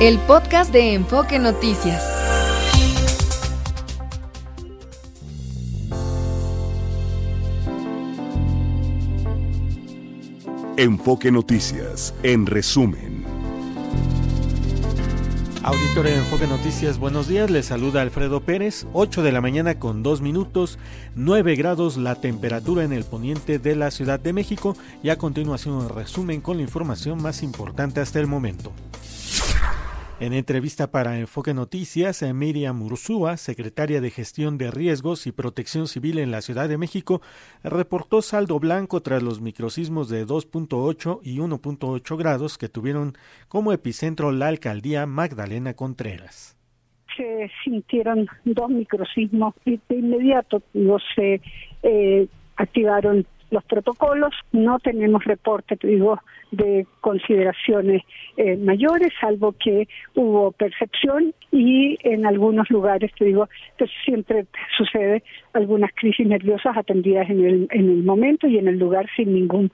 el podcast de Enfoque Noticias. Enfoque Noticias, en resumen. Auditorio de Enfoque Noticias, buenos días. Les saluda Alfredo Pérez. 8 de la mañana con 2 minutos, 9 grados la temperatura en el poniente de la Ciudad de México. Y a continuación, un resumen con la información más importante hasta el momento. En entrevista para Enfoque Noticias, Miriam Ursúa, secretaria de Gestión de Riesgos y Protección Civil en la Ciudad de México, reportó saldo blanco tras los microsismos de 2.8 y 1.8 grados que tuvieron como epicentro la alcaldía Magdalena Contreras. Se sintieron dos microsismos y de inmediato no se eh, activaron los protocolos, no tenemos reporte, digo, de consideraciones eh, mayores, salvo que hubo percepción y en algunos lugares, te digo, pues siempre sucede algunas crisis nerviosas atendidas en el, en el momento y en el lugar sin ningún,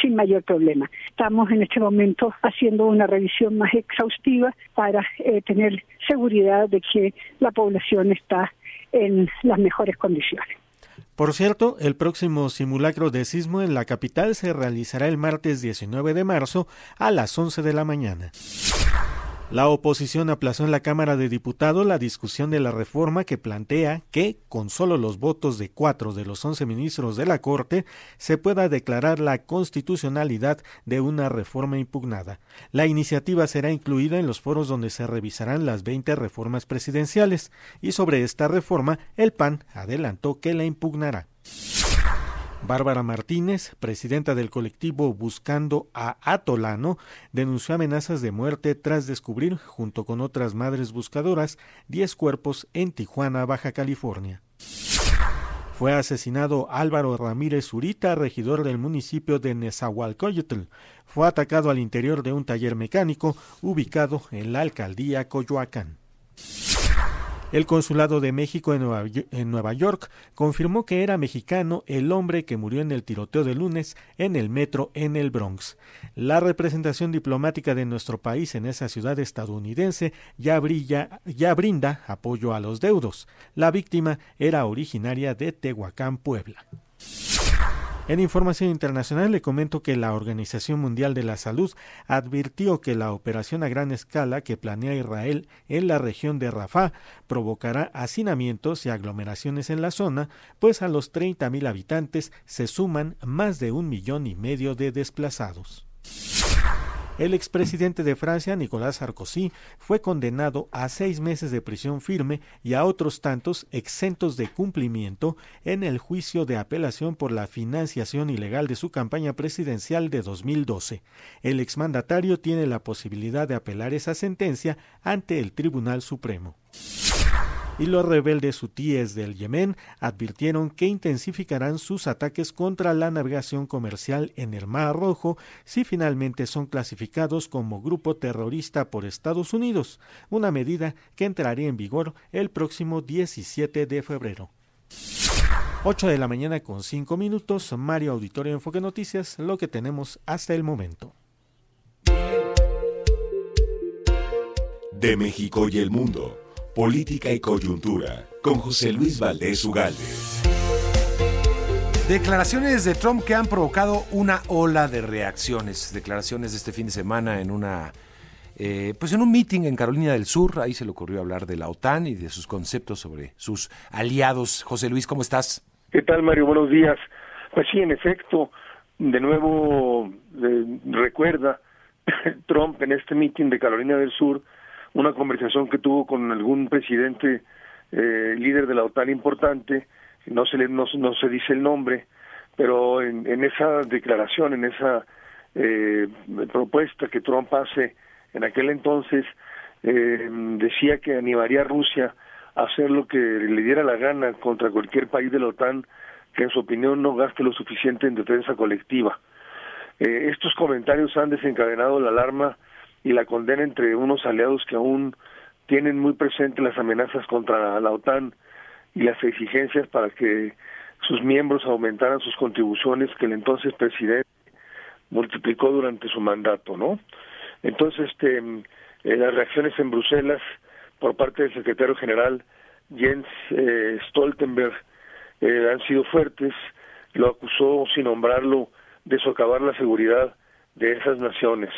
sin mayor problema. Estamos en este momento haciendo una revisión más exhaustiva para eh, tener seguridad de que la población está en las mejores condiciones. Por cierto, el próximo simulacro de sismo en la capital se realizará el martes 19 de marzo a las 11 de la mañana. La oposición aplazó en la Cámara de Diputados la discusión de la reforma que plantea que, con solo los votos de cuatro de los once ministros de la Corte, se pueda declarar la constitucionalidad de una reforma impugnada. La iniciativa será incluida en los foros donde se revisarán las 20 reformas presidenciales, y sobre esta reforma el PAN adelantó que la impugnará. Bárbara Martínez, presidenta del colectivo Buscando a Atolano, denunció amenazas de muerte tras descubrir, junto con otras madres buscadoras, 10 cuerpos en Tijuana, Baja California. Fue asesinado Álvaro Ramírez Zurita, regidor del municipio de Nezahualcóyotl. Fue atacado al interior de un taller mecánico ubicado en la alcaldía Coyoacán. El Consulado de México en Nueva, York confirmó que era mexicano el hombre que murió en el tiroteo de lunes en el metro en el Bronx. La representación diplomática de nuestro país en esa ciudad estadounidense ya, ya brinda apoyo a los deudos. La víctima era originaria de Tehuacán, Puebla. En información internacional le comento que la Organización Mundial de la Salud advirtió que la operación a gran escala que planea Israel en la región de Rafah provocará hacinamientos y aglomeraciones en la zona, pues a los 30.000 habitantes se suman más de un millón y medio de desplazados. El expresidente de Francia, Nicolás Sarkozy, fue condenado a seis meses de prisión firme y a otros tantos exentos de cumplimiento en el juicio de apelación por la financiación ilegal de su campaña presidencial de 2012. El exmandatario tiene la posibilidad de apelar esa sentencia ante el Tribunal Supremo y los rebeldes hutíes del Yemen advirtieron que intensificarán sus ataques contra la navegación comercial en el Mar Rojo si finalmente son clasificados como grupo terrorista por Estados Unidos, una medida que entraría en vigor el próximo 17 de febrero. 8 de la mañana con 5 minutos, Mario Auditorio Enfoque Noticias, lo que tenemos hasta el momento. De México y el mundo. Política y Coyuntura, con José Luis Valdés Ugalde. Declaraciones de Trump que han provocado una ola de reacciones. Declaraciones de este fin de semana en una eh, pues en un meeting en Carolina del Sur, ahí se le ocurrió hablar de la OTAN y de sus conceptos sobre sus aliados. José Luis, ¿cómo estás? ¿Qué tal, Mario? Buenos días. Pues sí, en efecto, de nuevo eh, recuerda Trump en este meeting de Carolina del Sur una conversación que tuvo con algún presidente eh, líder de la OTAN importante, no se, le, no, se dice el nombre, pero en, en esa declaración, en esa eh, propuesta que Trump hace en aquel entonces, eh, decía que animaría a Rusia a hacer lo que le diera la gana contra cualquier país de la OTAN que en su opinión no gaste lo suficiente en defensa colectiva. Eh, estos comentarios han desencadenado la alarma y la condena entre unos aliados que aún tienen muy presente las amenazas contra la OTAN y las exigencias para que sus miembros aumentaran sus contribuciones que el entonces presidente multiplicó durante su mandato, ¿no? Entonces, este, eh, las reacciones en Bruselas por parte del secretario general Jens eh, Stoltenberg eh, han sido fuertes, lo acusó sin nombrarlo de socavar la seguridad de esas naciones.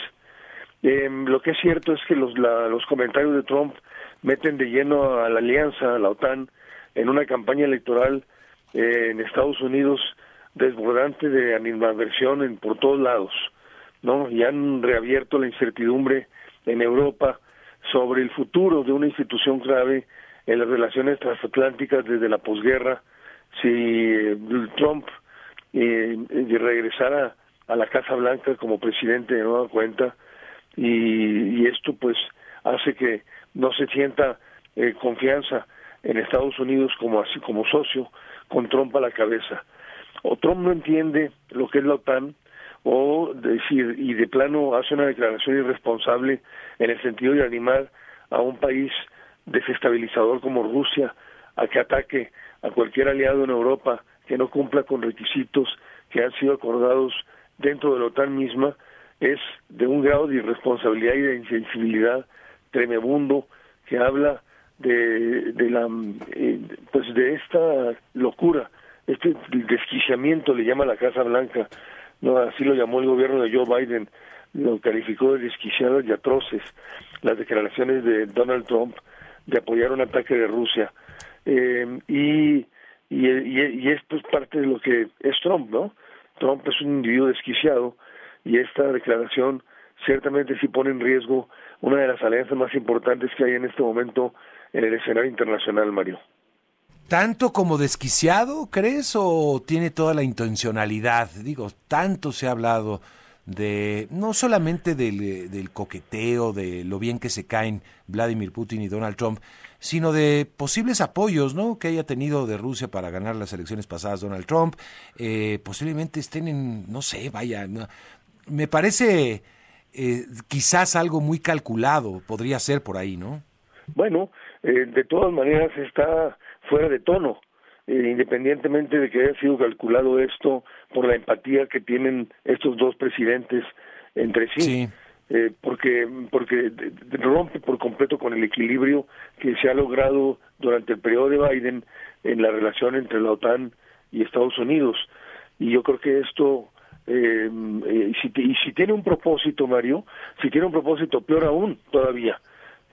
Em, lo que es cierto es que los, los comentarios de Trump meten de lleno a la alianza, a la OTAN, en una campaña electoral en Estados Unidos desbordante de animadversión en, por todos lados, ¿no? Y han reabierto la incertidumbre en Europa sobre el futuro de una institución clave en las relaciones transatlánticas desde la posguerra. Si eh, Trump eh, regresara a la Casa Blanca como presidente de nueva cuenta, y, esto pues hace que no se sienta eh, confianza en Estados Unidos como así como socio con Trump a la cabeza. O Trump no entiende lo que es la OTAN, o decir, y de plano hace una declaración irresponsable en el sentido de animar a un país desestabilizador como Rusia a que ataque a cualquier aliado en Europa que no cumpla con requisitos que han sido acordados dentro de la OTAN misma, es de un grado de irresponsabilidad y de insensibilidad tremebundo que habla de, de la eh, pues de esta locura este desquiciamiento le llama la Casa Blanca, no así lo llamó el gobierno de Joe Biden, lo calificó de desquiciadas y atroces las declaraciones de Donald Trump de apoyar un ataque de Rusia. Eh, y, y, y, esto es parte de lo que es Trump, ¿no? Trump es un individuo desquiciado y esta declaración ciertamente sí pone en riesgo una de las alianzas más importantes que hay en este momento en el escenario internacional, Mario. ¿Tanto como desquiciado, crees, o tiene toda la intencionalidad? Digo, tanto se ha hablado de, no solamente del, coqueteo, de lo bien que se caen Vladimir Putin y Donald Trump, sino de posibles apoyos, ¿no? Que haya tenido de Rusia para ganar las elecciones pasadas Donald Trump. Eh, posiblemente estén en, no sé, vaya, me parece eh, quizás algo muy calculado, podría ser por ahí, ¿no? Bueno, eh, de todas maneras está fuera de tono, eh, independientemente de que haya sido calculado esto por la empatía que tienen estos dos presidentes entre sí. Eh, porque porque rompe por completo con el equilibrio que se ha logrado durante el periodo de Biden en la relación entre la OTAN y Estados Unidos y yo creo que esto eh, eh si, y si tiene un propósito Mario si tiene un propósito peor aún todavía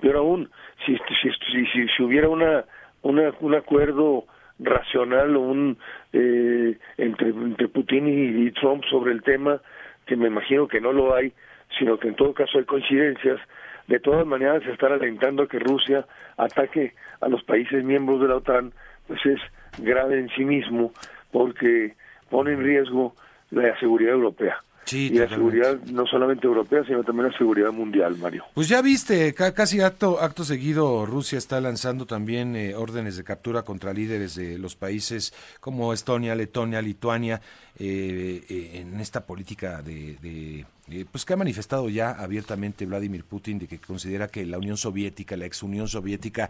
peor aún si si, si, si hubiera una un acuerdo racional o un eh, entre, entre Putin y, Trump sobre el tema, que me imagino que no lo hay, sino que en todo caso hay coincidencias, de todas maneras están alentando a que Rusia ataque a los países miembros de la OTAN, pues es grave en sí mismo, porque pone en riesgo la seguridad europea y la seguridad no solamente europea, sino también la seguridad mundial, Mario. Pues ya viste, casi acto, acto seguido Rusia está lanzando también eh, órdenes de captura contra líderes de los países como Estonia, Letonia, Lituania, eh, eh, en esta política de, pues que ha manifestado ya abiertamente Vladimir Putin de que considera que la Unión Soviética, la ex Unión Soviética,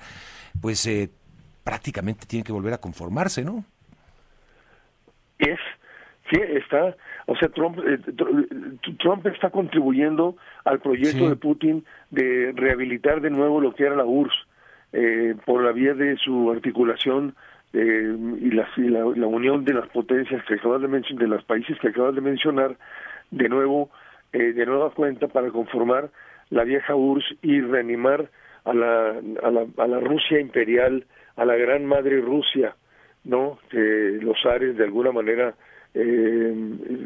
pues prácticamente tiene que volver a conformarse, ¿no? Es Sí, está, o sea, Trump, eh, Trump está contribuyendo al proyecto de Putin de rehabilitar de nuevo lo que era la URSS eh, por la vía de su articulación eh, y, la, la, unión de las potencias que acabas de mencionar, de los países que acabas de mencionar, de nuevo, de nueva cuenta para conformar la vieja URSS y reanimar a la, a la, a la Rusia imperial, a la gran madre Rusia, ¿no? Que los ares de alguna manera eh,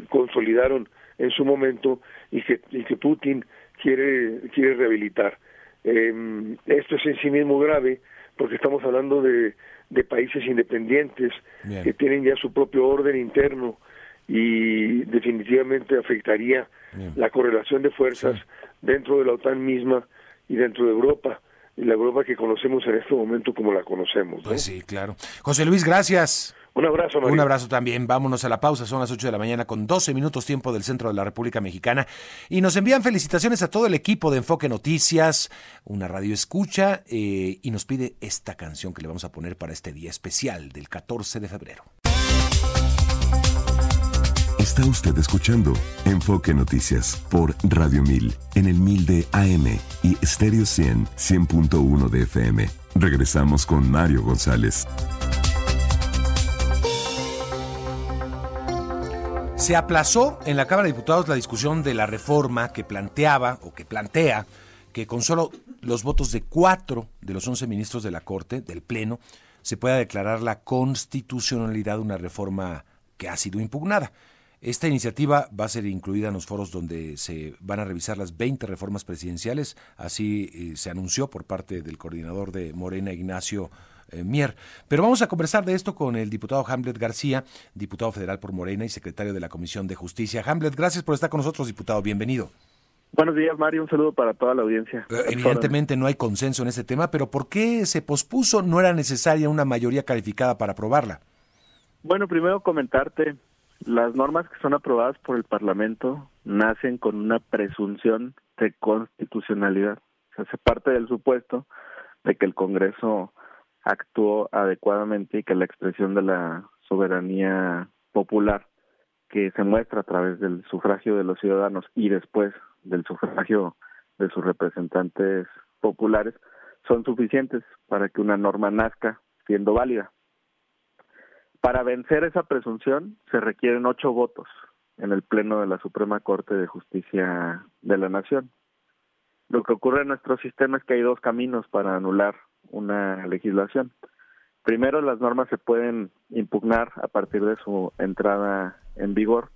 consolidaron en su momento y que, y que Putin quiere, quiere rehabilitar. Eh, esto es en sí mismo grave porque estamos hablando de, de países independientes que tienen ya su propio orden interno y definitivamente afectaría la correlación de fuerzas dentro de la OTAN misma y dentro de Europa, y la Europa que conocemos en este momento como la conocemos. Pues sí, claro. José Luis, gracias. Un abrazo, Un abrazo también. Vámonos a la pausa. Son las 8 de la mañana con 12 minutos tiempo del centro de la República Mexicana. Y nos envían felicitaciones a todo el equipo de Enfoque Noticias, una radio escucha, eh, y nos pide esta canción que le vamos a poner para este día especial del 14 de febrero. Está usted escuchando Enfoque Noticias por Radio 1000 en el 1000 de AM y Stereo 100 100.1 de FM. Regresamos con Mario González. Se aplazó en la Cámara de Diputados la discusión de la reforma que planteaba o que plantea que con solo los votos de cuatro de los once ministros de la Corte, del Pleno, se pueda declarar la constitucionalidad de una reforma que ha sido impugnada. Esta iniciativa va a ser incluida en los foros donde se van a revisar las 20 reformas presidenciales, así eh, se anunció por parte del coordinador de Morena, Ignacio eh, Mier. Pero vamos a conversar de esto con el diputado Hamlet García, diputado federal por Morena y secretario de la Comisión de Justicia. Hamlet, gracias por estar con nosotros, diputado. Bienvenido. Buenos días, Mario. Un saludo para toda la audiencia. Eh, evidentemente no hay consenso en este tema, pero ¿por qué se pospuso? ¿No era necesaria una mayoría calificada para aprobarla? Bueno, primero comentarte, las normas que son aprobadas por el Parlamento nacen con una presunción de constitucionalidad. O sea, se parte del supuesto de que el Congreso actuó adecuadamente y que la expresión de la soberanía popular que se muestra a través del sufragio de los ciudadanos y después del sufragio de sus representantes populares son suficientes para que una norma nazca siendo válida. Para vencer esa presunción se requieren ocho votos en el Pleno de la Suprema Corte de Justicia de la Nación. Lo que ocurre en nuestro sistema es que hay dos caminos para anular una legislación. Primero, las normas se pueden impugnar a partir de su entrada en vigor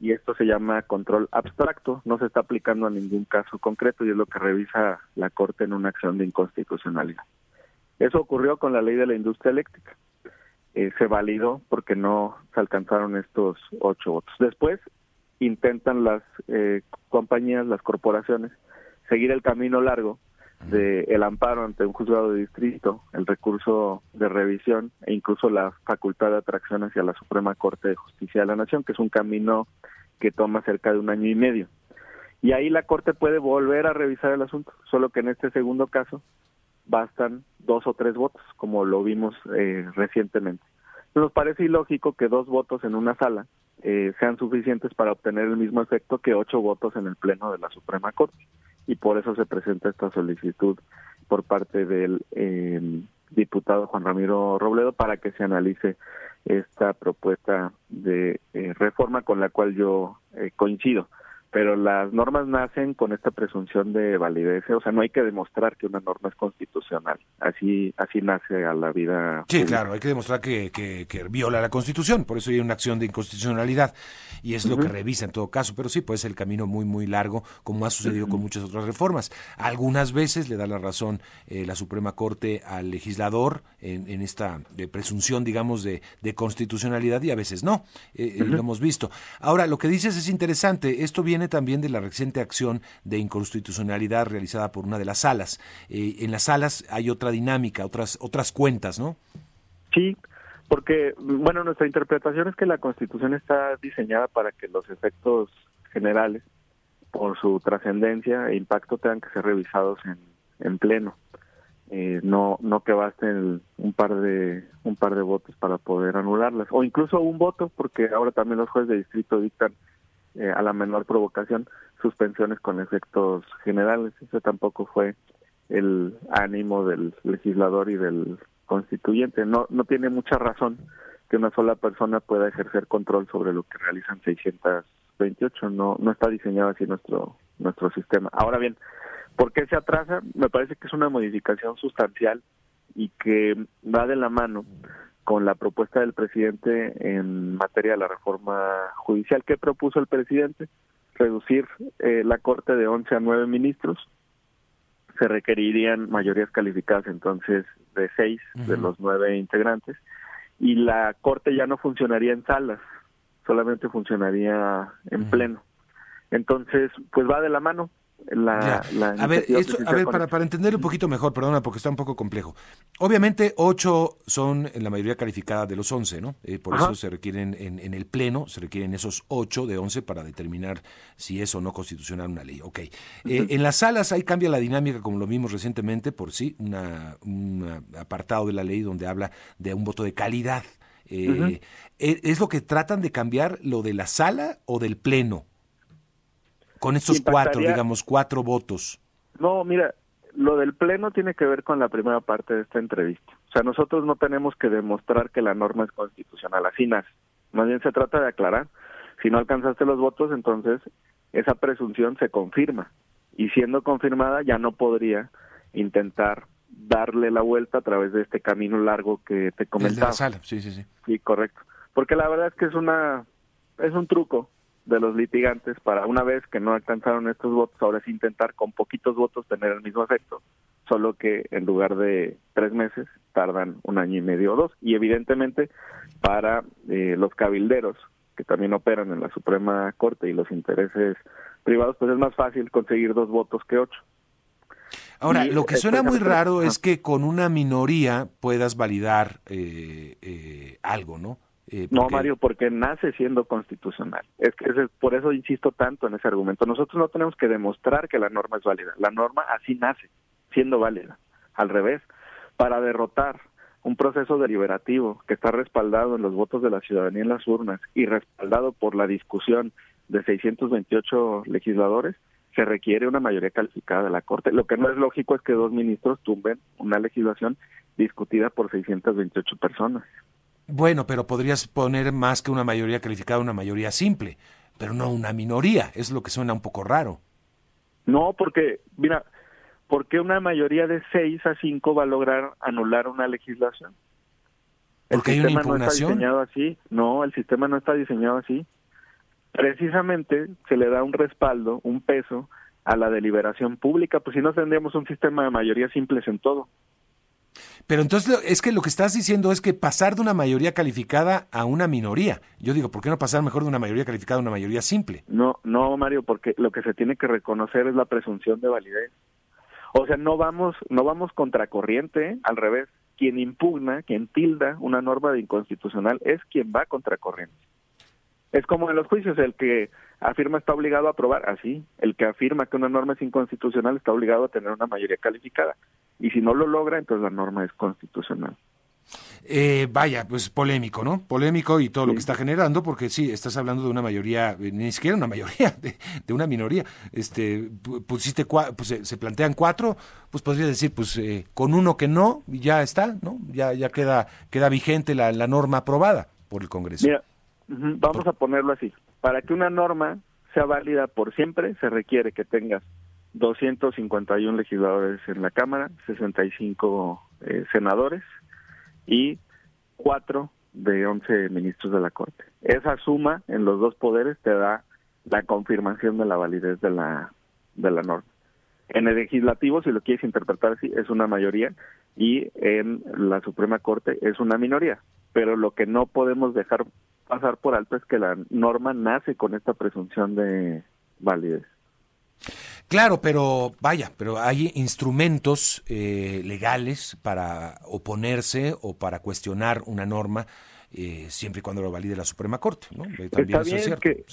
y esto se llama control abstracto, no se está aplicando a ningún caso concreto y es lo que revisa la Corte en una acción de inconstitucionalidad. Eso ocurrió con la ley de la industria eléctrica. Eh, se validó porque no se alcanzaron estos ocho votos. Después intentan las eh, compañías, las corporaciones, seguir el camino largo de el amparo ante un juzgado de distrito, el recurso de revisión e incluso la facultad de atracción hacia la Suprema Corte de Justicia de la Nación, que es un camino que toma cerca de un año y medio. Y ahí la Corte puede volver a revisar el asunto, solo que en este segundo caso bastan dos o tres votos, como lo vimos eh, recientemente. Nos parece ilógico que dos votos en una sala eh, sean suficientes para obtener el mismo efecto que ocho votos en el Pleno de la Suprema Corte y por eso se presenta esta solicitud por parte del em, diputado Juan Ramiro Robledo para que se analice esta propuesta de eh, reforma con la cual yo eh, coincido pero las normas nacen con esta presunción de validez, o sea, no hay que demostrar que una norma es constitucional, así así nace a la vida. Sí, claro, hay que demostrar que, que, viola la Constitución, por eso hay una acción de inconstitucionalidad y es lo que revisa en todo caso, pero sí puede ser el camino muy, muy largo, como ha sucedido con muchas otras reformas. Algunas veces le da la razón eh, la Suprema Corte al legislador en, en esta de presunción, digamos, de, de, constitucionalidad y a veces no, eh, eh, lo hemos visto. Ahora, lo que dices es interesante, esto viene también de la reciente acción de inconstitucionalidad realizada por una de las salas. Eh, en las salas hay otra dinámica, otras, otras cuentas, ¿no? Sí, porque, bueno, nuestra interpretación es que la Constitución está diseñada para que los efectos generales, por su trascendencia e impacto, tengan que ser revisados en, en pleno. Eh, no no que basten un par de un par de votos para poder anularlas o incluso un voto porque ahora también los jueces de distrito dictan eh, a la menor provocación suspensiones con efectos generales. Eso tampoco fue el ánimo del legislador y del constituyente. No, no tiene mucha razón que una sola persona pueda ejercer control sobre lo que realizan 628. No, no está diseñado así nuestro, nuestro sistema. Ahora bien, ¿por qué se atrasa? Me parece que es una modificación sustancial y que va de la mano con la propuesta del presidente en materia de la reforma judicial. ¿Qué propuso el presidente? Reducir eh, la Corte de 11 a 9 ministros. Se requerirían mayorías calificadas entonces de 6 de los 9 integrantes. Y la Corte ya no funcionaría en salas, solamente funcionaría en pleno. Entonces, pues va de la mano la, a ver, a ver para, para entender un poquito mejor, perdona, porque está un poco complejo. Obviamente, ocho son en la mayoría calificada de los once, ¿no? Eh, por eso se requieren en, en, el Pleno, se requieren esos ocho de once para determinar si es o no constitucional una ley. Ok. Eh, en las salas ahí cambia la dinámica, como lo vimos recientemente, por sí, una, un apartado de la ley donde habla de un voto de calidad. Eh, ¿e, ¿Es lo que tratan de cambiar lo de la sala o del pleno? Con estos cuatro, digamos, cuatro votos. No, mira, lo del pleno tiene que ver con la primera parte de esta entrevista. O sea, nosotros no tenemos que demostrar que la norma es constitucional, así nace. Más bien se trata de aclarar. Si no alcanzaste los votos, entonces esa presunción se confirma. Y siendo confirmada, ya no podría intentar darle la vuelta a través de este camino largo que te comentaba. De la sí, sí, sí. Sí, correcto. Porque la verdad es que es una es un truco de los litigantes para una vez que no alcanzaron estos votos, ahora es intentar con poquitos votos tener el mismo efecto, solo que en lugar de tres meses tardan un año y medio o dos. Y evidentemente para eh, los cabilderos que también operan en la Suprema Corte y los intereses privados, pues es más fácil conseguir dos votos que ocho. Ahora, lo que suena muy raro es que con una minoría puedas validar eh, eh, algo, ¿no? Eh, no, Mario, porque nace siendo constitucional. Es que es, por eso insisto tanto en ese argumento. Nosotros no tenemos que demostrar que la norma es válida. La norma así nace, siendo válida. Al revés, para derrotar un proceso deliberativo que está respaldado en los votos de la ciudadanía en las urnas y respaldado por la discusión de 628 legisladores, se requiere una mayoría calificada de la Corte. Lo que no es lógico es que dos ministros tumben una legislación discutida por 628 personas. Bueno, pero podrías poner más que una mayoría calificada, una mayoría simple, pero no una minoría. Es lo que suena un poco raro. No, porque, mira, ¿por qué una mayoría de 6 a 5 va a lograr anular una legislación? Porque hay una impugnación. No está diseñado así. No, el sistema no está diseñado así precisamente se le da un respaldo, un peso a la deliberación pública, pues si no tendríamos un sistema de mayoría simples en todo. Pero entonces es que lo que estás diciendo es que pasar de una mayoría calificada a una minoría. Yo digo, ¿por qué no pasar mejor de una mayoría calificada a una mayoría simple? No, no, Mario, porque lo que se tiene que reconocer es la presunción de validez. O sea, no vamos, no vamos contracorriente, al revés. Quien impugna, quien tilda una norma de inconstitucional es quien va contracorriente. Es como en los juicios, el que afirma está obligado a aprobar, así, el que afirma que una norma es inconstitucional está obligado a tener una mayoría calificada. Y si no lo logra, entonces la norma es constitucional. Eh, vaya, pues polémico, ¿no? Polémico y todo lo que está generando, porque sí, estás hablando de una mayoría, eh, ni siquiera una mayoría, de, una minoría. Este, pusiste, pues se, plantean cuatro, pues podría decir, pues eh, con uno que no, ya está, ¿no? Ya, ya queda, queda vigente la, la norma aprobada por el Congreso. Mira, Vamos a ponerlo así. Para que una norma sea válida por siempre, se requiere que tengas 251 legisladores en la Cámara, 65 eh, senadores y 4 de 11 ministros de la Corte. Esa suma en los dos poderes te da la confirmación de la validez de la, de la norma. En el legislativo, si lo quieres interpretar así, es una mayoría y en la Suprema Corte es una minoría. Pero lo que no podemos dejar pasar por alto es que la norma nace con esta presunción de validez. Claro, pero vaya, pero hay instrumentos eh, legales para oponerse o para cuestionar una norma eh, siempre y cuando lo valide la Suprema Corte, ¿no? También Está bien que,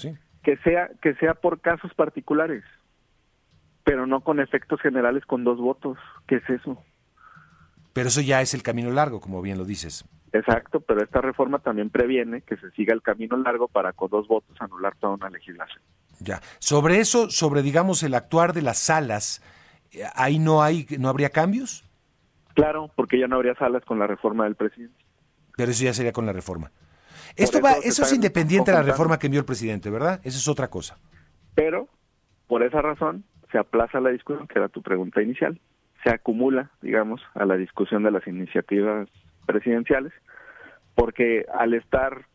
que sea que sea por casos particulares, pero no con efectos generales con dos votos. ¿Qué es eso? Pero eso ya es el camino largo, como bien lo dices. Exacto, pero esta reforma también previene que se siga el camino largo para con dos votos anular toda una legislación. Ya. Sobre eso, sobre digamos el actuar de las salas, eh, ahí no hay no habría cambios? Claro, porque ya no habría salas con la reforma del presidente. Pero eso ya sería con la reforma. Esto va, eso es independiente de la reforma que envió el presidente, ¿verdad? Eso es otra cosa. Pero por esa razón se aplaza la discusión, que era tu pregunta inicial, se acumula, digamos, a la discusión de las iniciativas presidenciales, porque al estar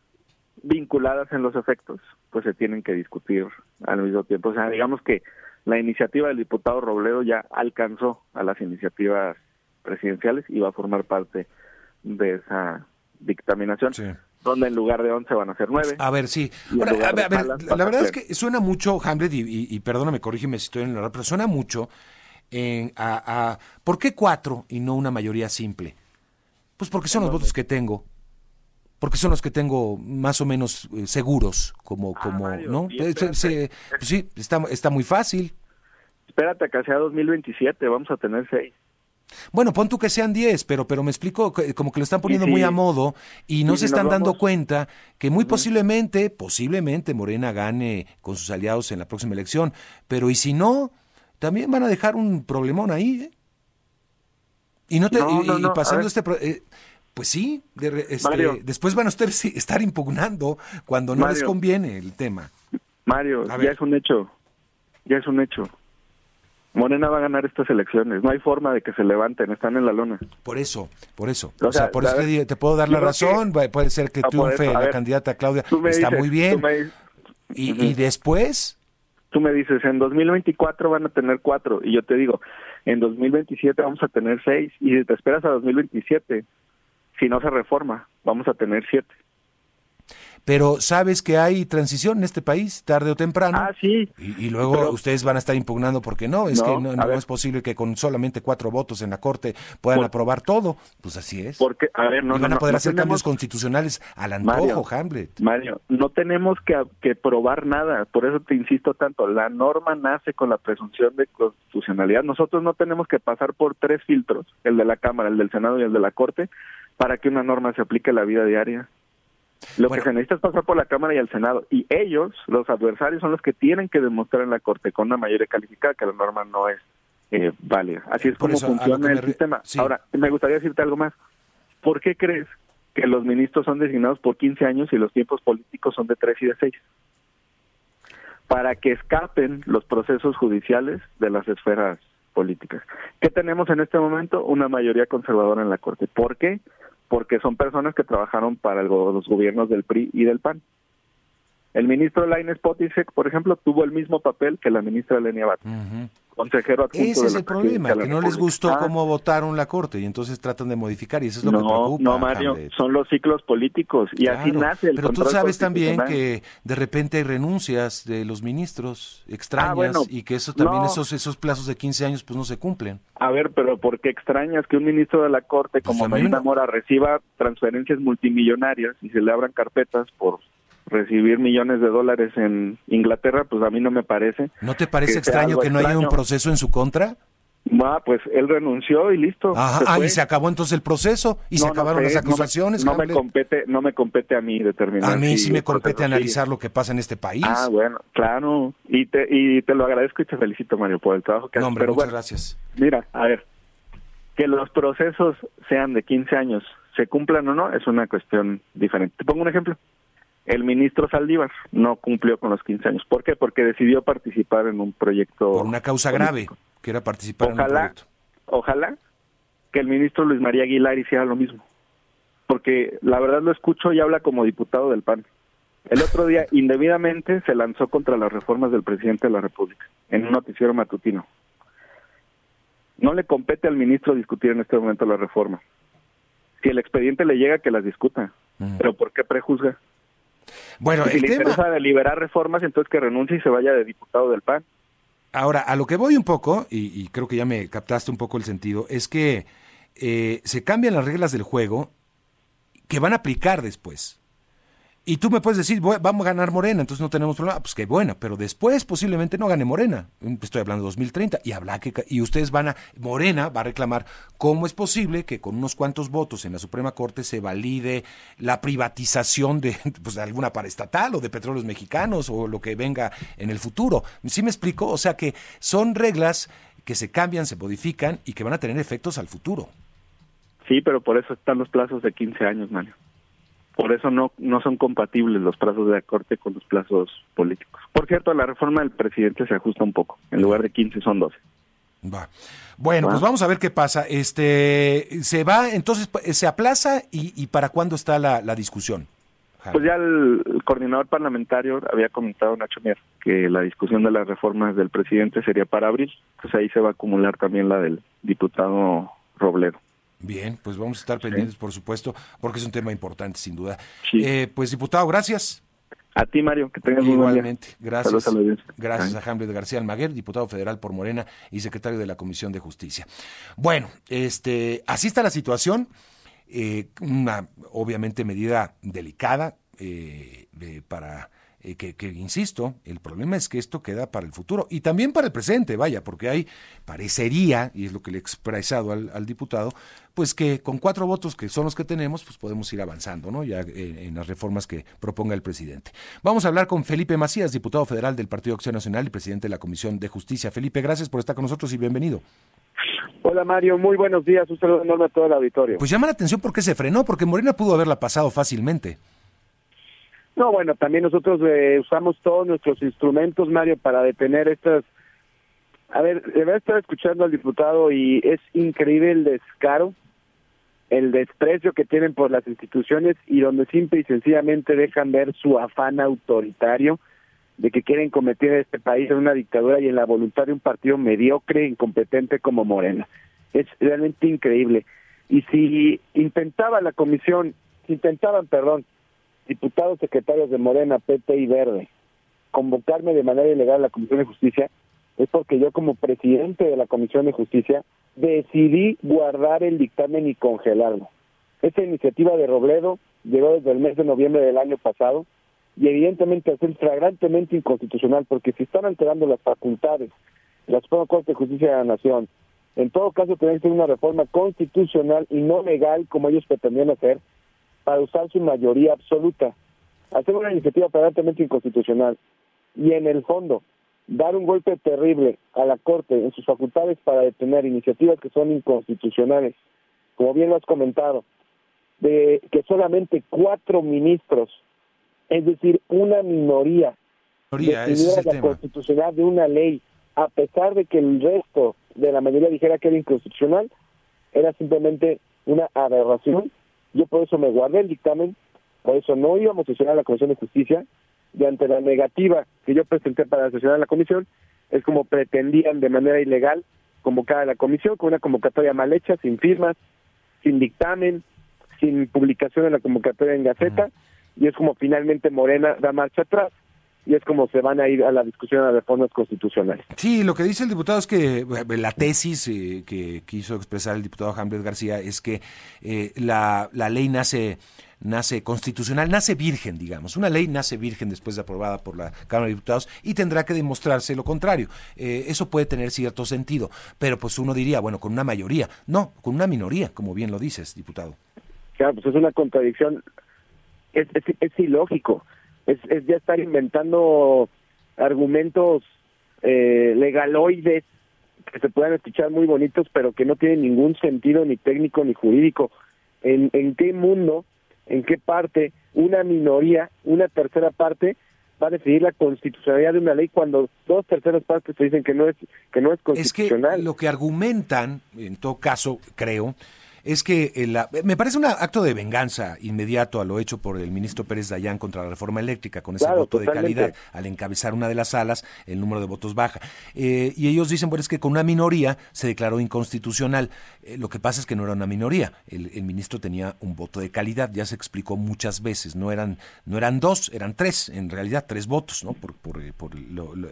vinculadas en los efectos, pues se tienen que discutir al mismo tiempo. O sea, digamos que la iniciativa del diputado Robledo ya alcanzó a las iniciativas presidenciales y va a formar parte de esa dictaminación. Donde en lugar de 11 van a ser 9. A ver, sí. a ver, la, verdad es que suena mucho, Hamlet, y, perdóname, corrígeme si estoy en el error, pero suena mucho en, a, a, ¿por qué cuatro y no una mayoría simple? Pues porque son los votos que tengo. Porque son los que tengo más o menos eh, seguros, como, ah, como, ¿no? Eh, pues sí, está, está muy fácil. Espérate que sea 2027, vamos a tener seis. Bueno, pon tú que sean 10, pero, pero me explico, como que lo están poniendo muy a modo y no se están dando cuenta que muy posiblemente, posiblemente Morena gane con sus aliados en la próxima elección, pero y si no, también van a dejar un problemón ahí, ¿eh? Y no te y, pasando este eh, pues sí, este, después van a estar, estar impugnando cuando no les conviene el tema. Mario, ya es un hecho. Ya es un hecho. Morena va a ganar estas elecciones. No hay forma de que se levanten, están en la lona. Por eso, por eso. O, sea, por eso te, puedo dar la razón. Puede ser que triunfe la candidata Claudia. Está muy bien. y, y después. Tú me dices, en 2024 van a tener cuatro. Y yo te digo, en 2027 vamos a tener seis. Y si te esperas a 2027, si no se reforma, vamos a tener siete pero sabes que hay transición en este país, tarde o temprano. Ah, sí. Y, luego ustedes van a estar impugnando porque no, es que no, es posible que con solamente cuatro votos en la Corte puedan aprobar todo. Pues así es. Porque, a ver, no, y van a poder hacer cambios constitucionales al antojo, Hamlet. Mario, no tenemos que, que probar nada, por eso te insisto tanto, la norma nace con la presunción de constitucionalidad. Nosotros no tenemos que pasar por tres filtros, el de la Cámara, el del Senado y el de la Corte, para que una norma se aplique a la vida diaria. Lo que se necesita es pasar por la Cámara y el Senado. Y ellos, los adversarios, son los que tienen que demostrar en la Corte con una mayoría calificada que la norma no es eh, válida. Así es como funciona el sistema. Ahora, me gustaría decirte algo más. ¿Por qué crees que los ministros son designados por 15 años y los tiempos políticos son de 3 y de 6? Para que escapen los procesos judiciales de las esferas políticas. ¿Qué tenemos en este momento? Una mayoría conservadora en la Corte. ¿Por qué? Porque son personas que trabajaron para los gobiernos del PRI y del PAN. El ministro Lainez Potisek, por ejemplo, tuvo el mismo papel que la ministra Lenia Bat consejero adjunto Ese es el problema, que no les gustó cómo votaron la Corte y entonces tratan de modificar y eso es lo que preocupa. No, Mario, son los ciclos políticos y así nace el Pero tú sabes también que de repente hay renuncias de los ministros extrañas ah, y que eso también esos esos plazos de 15 años pues no se cumplen. A ver, pero ¿por qué extrañas que un ministro de la Corte pues como Medina Mora reciba transferencias multimillonarias y se le abran carpetas por recibir millones de dólares en Inglaterra, pues a mí no me parece. ¿No te parece extraño que no haya un proceso en su contra? Ah, pues él renunció y listo. ah, y se acabó entonces el proceso y se acabaron las acusaciones. No me, compete, no me compete a mí determinar. A mí sí me compete analizar lo que pasa en este país. Ah, bueno, claro. Y te, y te lo agradezco y te felicito, Mario, por el trabajo que haces. Hombre, muchas gracias. Mira, a ver, que los procesos sean de 15 años, se cumplan o no, es una cuestión diferente. Te pongo un ejemplo el ministro Saldívar no cumplió con los 15 años. ¿Por qué? Porque decidió participar en un proyecto. Por una causa grave, que era participar en un proyecto. Ojalá que el ministro Luis María Aguilar hiciera lo mismo. Porque la verdad lo escucho y habla como diputado del PAN. El otro día, indebidamente, se lanzó contra las reformas del presidente de la República en un noticiero matutino. No le compete al ministro discutir en este momento la reforma. Si el expediente le llega, que las discuta. Pero ¿por qué prejuzga? Bueno, si el le interesa de liberar reformas, entonces que renuncie y se vaya de diputado del PAN. Ahora, a lo que voy un poco, y, creo que ya me captaste un poco el sentido, es que eh, se cambian las reglas del juego que van a aplicar después. Y tú me puedes decir, vamos a ganar Morena, entonces no tenemos problema. Pues qué bueno, pero después posiblemente no gane Morena. Estoy hablando de 2030 y habla que y ustedes van a Morena va a reclamar cómo es posible que con unos cuantos votos en la Suprema Corte se valide la privatización de, pues, de alguna paraestatal o de petróleos mexicanos o lo que venga en el futuro. ¿Sí me explico? O sea que son reglas que se cambian, se modifican y que van a tener efectos al futuro. Sí, pero por eso están los plazos de 15 años, Mario. Por eso no, no son compatibles los plazos de la Corte con los plazos políticos. Por cierto, la reforma del presidente se ajusta un poco. En lugar de 15 son 12. Va. Bueno, pues vamos a ver qué pasa. Este, se va, entonces se aplaza y, para cuándo está la, discusión. Pues ya el, coordinador parlamentario había comentado Nacho Mier que la discusión de las reformas del presidente sería para abril. Pues ahí se va a acumular también la del diputado Robledo. Bien, pues vamos a estar pendientes, por supuesto, porque es un tema importante, sin duda. Eh, pues, diputado, gracias. A ti, Mario, que tengas Igualmente, gracias. Gracias a Hamlet García Almaguer, diputado federal por Morena y secretario de la Comisión de Justicia. Bueno, este, así está la situación. Eh, una, obviamente, medida delicada eh, para eh, que, insisto, el problema es que esto queda para el futuro y también para el presente, vaya, porque hay, parecería, y es lo que le he expresado al, diputado, pues que con cuatro votos que son los que tenemos, pues podemos ir avanzando, ¿no? Ya en, las reformas que proponga el presidente. Vamos a hablar con Felipe Macías, diputado federal del Partido Acción Nacional y presidente de la Comisión de Justicia. Felipe, gracias por estar con nosotros y bienvenido. Hola Mario, muy buenos días, un saludo enorme a todo el auditorio. Pues llama la atención porque se frenó, porque Morena pudo haberla pasado fácilmente. No, bueno, también nosotros eh, usamos todos nuestros instrumentos, Mario, para detener estas... A ver, debe estar escuchando al diputado y es increíble el descaro, el desprecio que tienen por las instituciones y donde simple y sencillamente dejan ver su afán autoritario de que quieren convertir a este país en una dictadura y en la voluntad de un partido mediocre, incompetente como Morena. Es realmente increíble. Y si intentaba la comisión, intentaban, perdón, diputados secretarios de Morena, PT y Verde, convocarme de manera ilegal a la Comisión de Justicia, es porque yo como presidente de la Comisión de Justicia decidí guardar el dictamen y congelarlo. Esta iniciativa de Robledo llegó desde el mes de noviembre del año pasado y evidentemente es flagrantemente inconstitucional porque si están alterando las facultades de la Suprema Corte de Justicia de la Nación, en todo caso tienen que ser una reforma constitucional y no legal como ellos pretendían hacer, para usar su mayoría absoluta. Hacer una iniciativa aparentemente inconstitucional y en el fondo dar un golpe terrible a la Corte en sus facultades para detener iniciativas que son inconstitucionales, como bien lo has comentado, de que solamente cuatro ministros, es decir, una minoría, minoría la constitucionalidad de una ley, a pesar de que el resto de la mayoría dijera que era inconstitucional, era simplemente una aberración yo por eso me guardé el dictamen, por eso no íbamos a sesionar a la Comisión de Justicia, y ante la negativa que yo presenté para sesionar a la comisión, es como pretendían de manera ilegal convocar a la comisión con una convocatoria mal hecha, sin firmas, sin dictamen, sin publicación de la convocatoria en Gaceta, y es como finalmente Morena da marcha atrás y es como se van a ir a la discusión de reformas constitucionales. Sí, lo que dice el diputado es que eh, la tesis eh, que quiso expresar el diputado Hamlet García es que eh, la, la ley nace nace constitucional, nace virgen, digamos. Una ley nace virgen después de aprobada por la Cámara de Diputados y tendrá que demostrarse lo contrario. eso puede tener cierto sentido, pero pues uno diría, bueno, con una mayoría. No, con una minoría, como bien lo dices, diputado. Claro, pues es una contradicción, es, es, es ilógico es, es ya estar inventando argumentos eh, legaloides que se puedan escuchar muy bonitos, pero que no tienen ningún sentido ni técnico ni jurídico. ¿En, en qué mundo, en qué parte una minoría, una tercera parte va a decidir la constitucionalidad de una ley cuando dos terceras partes se dicen que no es que no es constitucional? Es que lo que argumentan, en todo caso, creo, es que me parece un acto de venganza inmediato a lo hecho por el ministro Pérez Dayán contra la reforma eléctrica, con ese voto de calidad, al encabezar una de las salas, el número de votos baja. Eh, y ellos dicen, bueno, es que con una minoría se declaró inconstitucional. Eh, lo que pasa es que no era una minoría, el, ministro tenía un voto de calidad, ya se explicó muchas veces, no eran, no eran dos, eran tres, en realidad tres votos, ¿no? Por, por, eh,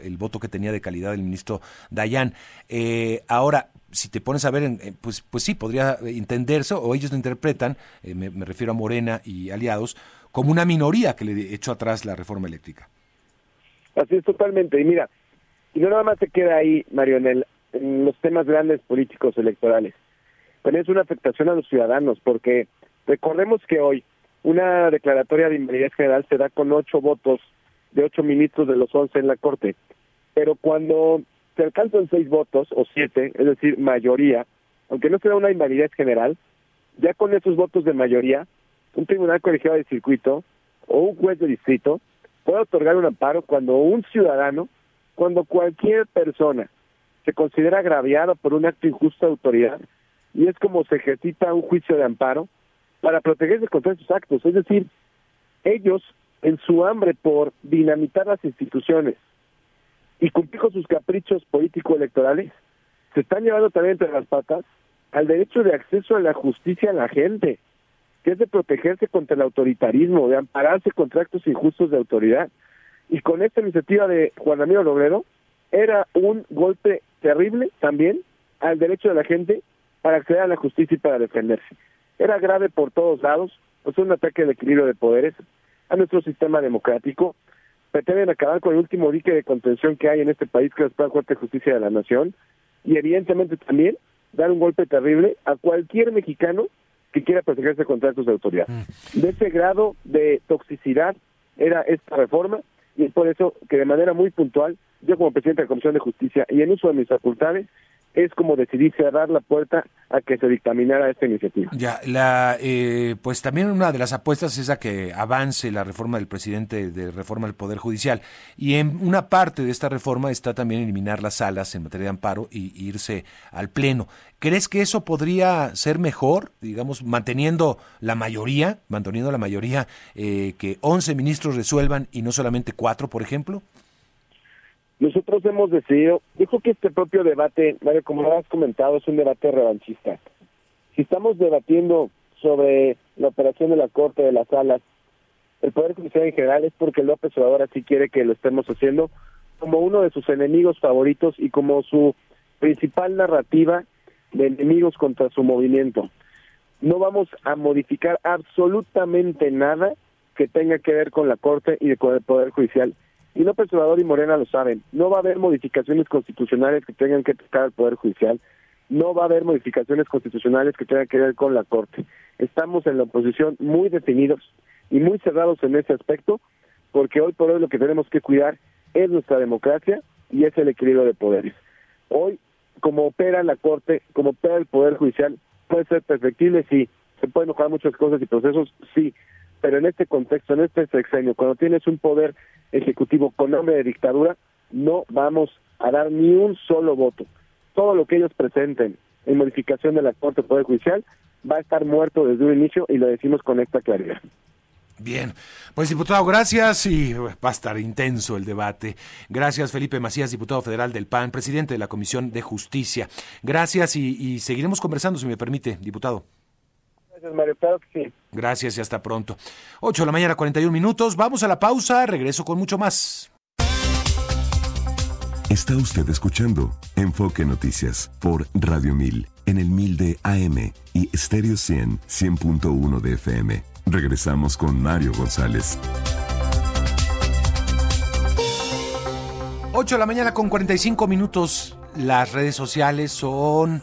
el voto que tenía de calidad el ministro Dayan. ahora, si te pones a ver, pues, pues sí, podría entenderse, o ellos lo interpretan, eh, me, refiero a Morena y aliados, como una minoría que le echó atrás la reforma eléctrica. Así es totalmente. Y mira, y no nada más se queda ahí, Mario, en, los temas grandes políticos electorales. Es una afectación a los ciudadanos, porque recordemos que hoy una declaratoria de invalidez general se da con ocho votos de ocho ministros de los once en la Corte. Pero cuando se alcanzan seis votos o siete, es decir, mayoría, aunque no sea una invalidez general, ya con esos votos de mayoría, un tribunal colegiado de circuito o un juez de distrito puede otorgar un amparo cuando un ciudadano, cuando cualquier persona se considera agraviado por un acto injusto de autoridad, y es como se ejercita un juicio de amparo para protegerse contra esos actos. Es decir, ellos, en su hambre por dinamitar las instituciones, y cumplir con sus caprichos político-electorales, se están llevando también entre las patas al derecho de acceso a la justicia a la gente, que es de protegerse contra el autoritarismo, de ampararse contra actos injustos de autoridad. Y con esta iniciativa de Juan Ramiro Robledo, era un golpe terrible también al derecho de la gente para acceder a la justicia y para defenderse. Era grave por todos lados, pues un ataque al equilibrio de poderes, a nuestro sistema democrático, pretenden acabar con el último dique de contención que hay en este país, que es la Corte de Justicia de la Nación, y evidentemente también dar un golpe terrible a cualquier mexicano que quiera protegerse contra estos autoridades. Mm. De ese grado de toxicidad era esta reforma y es por eso que de manera muy puntual, yo como presidente de la Comisión de Justicia y en uso de mis facultades, es como decidí cerrar la puerta a que se dictaminara esta iniciativa. Ya, la, eh, pues también una de las apuestas es a que avance la reforma del presidente de reforma del Poder Judicial. Y en una parte de esta reforma está también eliminar las salas en materia de amparo y, irse al Pleno. ¿Crees que eso podría ser mejor, digamos, manteniendo la mayoría, manteniendo la mayoría, eh, que 11 ministros resuelvan y no solamente cuatro, por ejemplo? Nosotros hemos decidido, dijo que este propio debate, Mario, como lo has comentado, es un debate revanchista. Si estamos debatiendo sobre la operación de la Corte de las Salas, el Poder Judicial en general es porque López Obrador así quiere que lo estemos haciendo como uno de sus enemigos favoritos y como su principal narrativa de enemigos contra su movimiento. No vamos a modificar absolutamente nada que tenga que ver con la Corte y con el Poder Judicial y López Obrador y Morena lo saben, no va a haber modificaciones constitucionales que tengan que tocar al Poder Judicial, no va a haber modificaciones constitucionales que tengan que ver con la Corte. Estamos en la oposición muy definidos y muy cerrados en ese aspecto, porque hoy por hoy lo que tenemos que cuidar es nuestra democracia y es el equilibrio de poderes. Hoy, como opera la Corte, como opera el Poder Judicial, puede ser perfectible, sí, se pueden mejorar muchas cosas y procesos, sí, pero en este contexto, en este sexenio, cuando tienes un poder ejecutivo con nombre de dictadura, no vamos a dar ni un solo voto. Todo lo que ellos presenten en modificación de la Corte Poder Judicial va a estar muerto desde un inicio y lo decimos con esta claridad. Bien, pues diputado, gracias y va a estar intenso el debate. Gracias Felipe Macías, diputado federal del PAN, presidente de la Comisión de Justicia. Gracias y, y seguiremos conversando, si me permite, diputado. Gracias, Mario. Claro que sí. Gracias y hasta pronto. 8 de la mañana, 41 minutos. Vamos a la pausa. Regreso con mucho más. Está usted escuchando Enfoque Noticias por Radio 1000 en el 1000 de AM y Stereo 100 100.1 de FM. Regresamos con Mario González. 8 de la mañana con 45 minutos. Las redes sociales son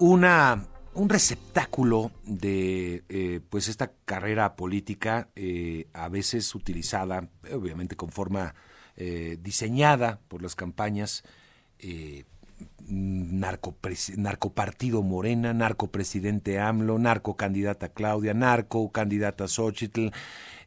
una un receptáculo de eh, pues esta carrera política eh, a veces utilizada obviamente con forma eh, diseñada por las campañas narco narcopartido Morena, narcopresidente AMLO, narcocandidata Claudia, narcocandidata Xochitl,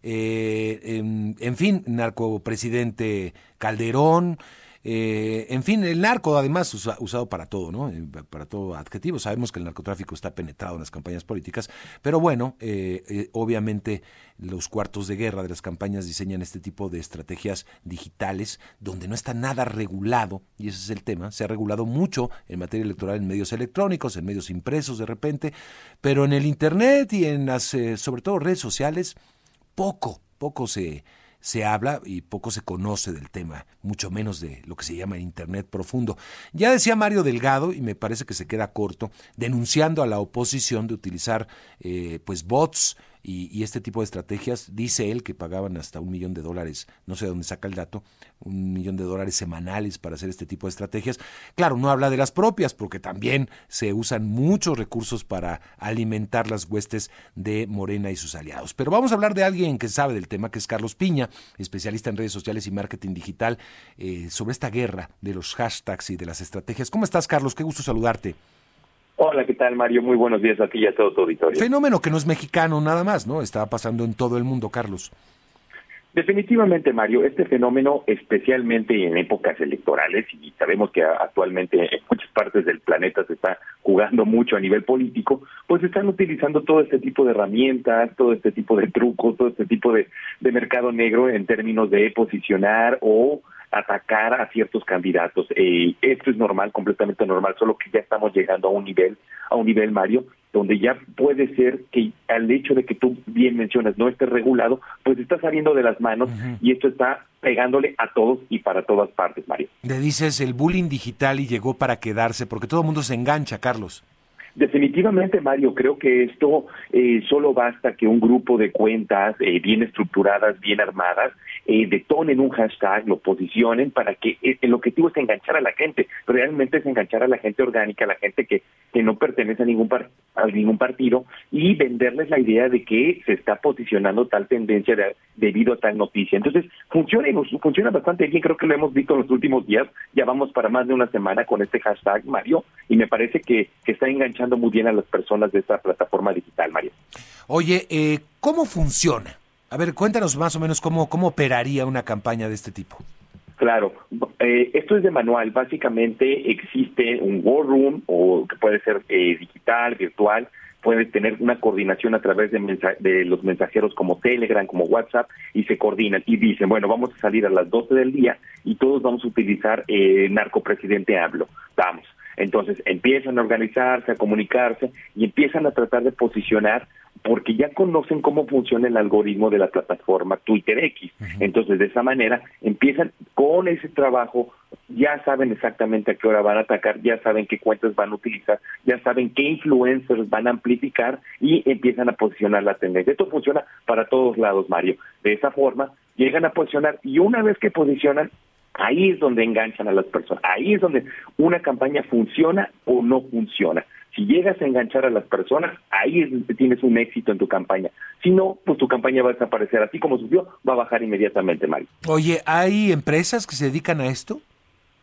en, en, fin, narcopresidente Calderón, eh, en fin, el narco además usado para todo, ¿no? Eh, para todo adjetivo. Sabemos que el narcotráfico está penetrado en las campañas políticas, pero bueno, eh, obviamente los cuartos de guerra de las campañas diseñan este tipo de estrategias digitales donde no está nada regulado, y ese es el tema, se ha regulado mucho en materia electoral en medios electrónicos, en medios impresos de repente, pero en el Internet y en las, sobre todo redes sociales, poco, poco se se habla y poco se conoce del tema, mucho menos de lo que se llama Internet profundo. Ya decía Mario Delgado, y me parece que se queda corto, denunciando a la oposición de utilizar eh, pues bots, y, este tipo de estrategias, dice él que pagaban hasta un millón de dólares, no sé de dónde saca el dato, un millón de dólares semanales para hacer este tipo de estrategias. Claro, no habla de las propias, porque también se usan muchos recursos para alimentar las huestes de Morena y sus aliados. Pero vamos a hablar de alguien que sabe del tema, que es Carlos Piña, especialista en redes sociales y marketing digital, eh, sobre esta guerra de los hashtags y de las estrategias. ¿Cómo estás, Carlos? Qué gusto saludarte. Hola, ¿qué tal, Mario? Muy buenos días a ti y a todo tu auditorio. Fenómeno que no es mexicano nada más, ¿no? Está pasando en todo el mundo, Carlos. Definitivamente, Mario, este fenómeno, especialmente en épocas electorales, y sabemos que actualmente en muchas partes del planeta se está jugando mucho a nivel político, pues están utilizando todo este tipo de herramientas, todo este tipo de trucos, todo este tipo de, de mercado negro en términos de posicionar o atacar a ciertos candidatos. Eh, esto es normal, completamente normal, solo que ya estamos llegando a un nivel, a un nivel, Mario, donde ya puede ser que al hecho de que tú bien mencionas no esté regulado, pues está saliendo de las manos y esto está pegándole a todos y para todas partes, Mario. Le dices el bullying digital y llegó para quedarse, porque todo el mundo se engancha, Carlos. Definitivamente, Mario, creo que esto eh, solo basta que un grupo de cuentas eh, bien estructuradas, bien armadas, eh, detonen un hashtag, lo posicionen para que el objetivo es enganchar a la gente, realmente es enganchar a la gente orgánica, a la gente que, que no pertenece a ningún, a ningún partido y venderles la idea de que se está posicionando tal tendencia debido a tal noticia. Entonces, funciona funciona bastante bien, creo que lo hemos visto en los últimos días, ya vamos para más de una semana con este hashtag, Mario, y me parece que, que está enganchando muy bien a las personas de esta plataforma digital, Mario. Oye, eh, ¿cómo funciona? A ver, cuéntanos más o menos cómo, cómo operaría una campaña de este tipo. Claro, eh, esto es de manual. Básicamente existe un war room o que puede ser eh, digital, virtual, puede tener una coordinación a través de, de, los mensajeros como Telegram, como WhatsApp, y se coordinan y dicen, bueno, vamos a salir a las 12 del día y todos vamos a utilizar eh, narcopresidente hablo. Vamos. Entonces empiezan a organizarse, a comunicarse y empiezan a tratar de posicionar porque ya conocen cómo funciona el algoritmo de la plataforma Twitter X. Entonces, de esa manera, empiezan con ese trabajo, ya saben exactamente a qué hora van a atacar, ya saben qué cuentas van a utilizar, ya saben qué influencers van a amplificar y empiezan a posicionar la tendencia. Esto funciona para todos lados, Mario. De esa forma, llegan a posicionar y una vez que posicionan, Ahí es donde enganchan a las personas, ahí es donde una campaña funciona o no funciona. Si llegas a enganchar a las personas, ahí es donde tienes un éxito en tu campaña. Si no, pues tu campaña va a desaparecer. Así como subió, va a bajar inmediatamente, Mario. Oye, ¿hay empresas que se dedican a esto?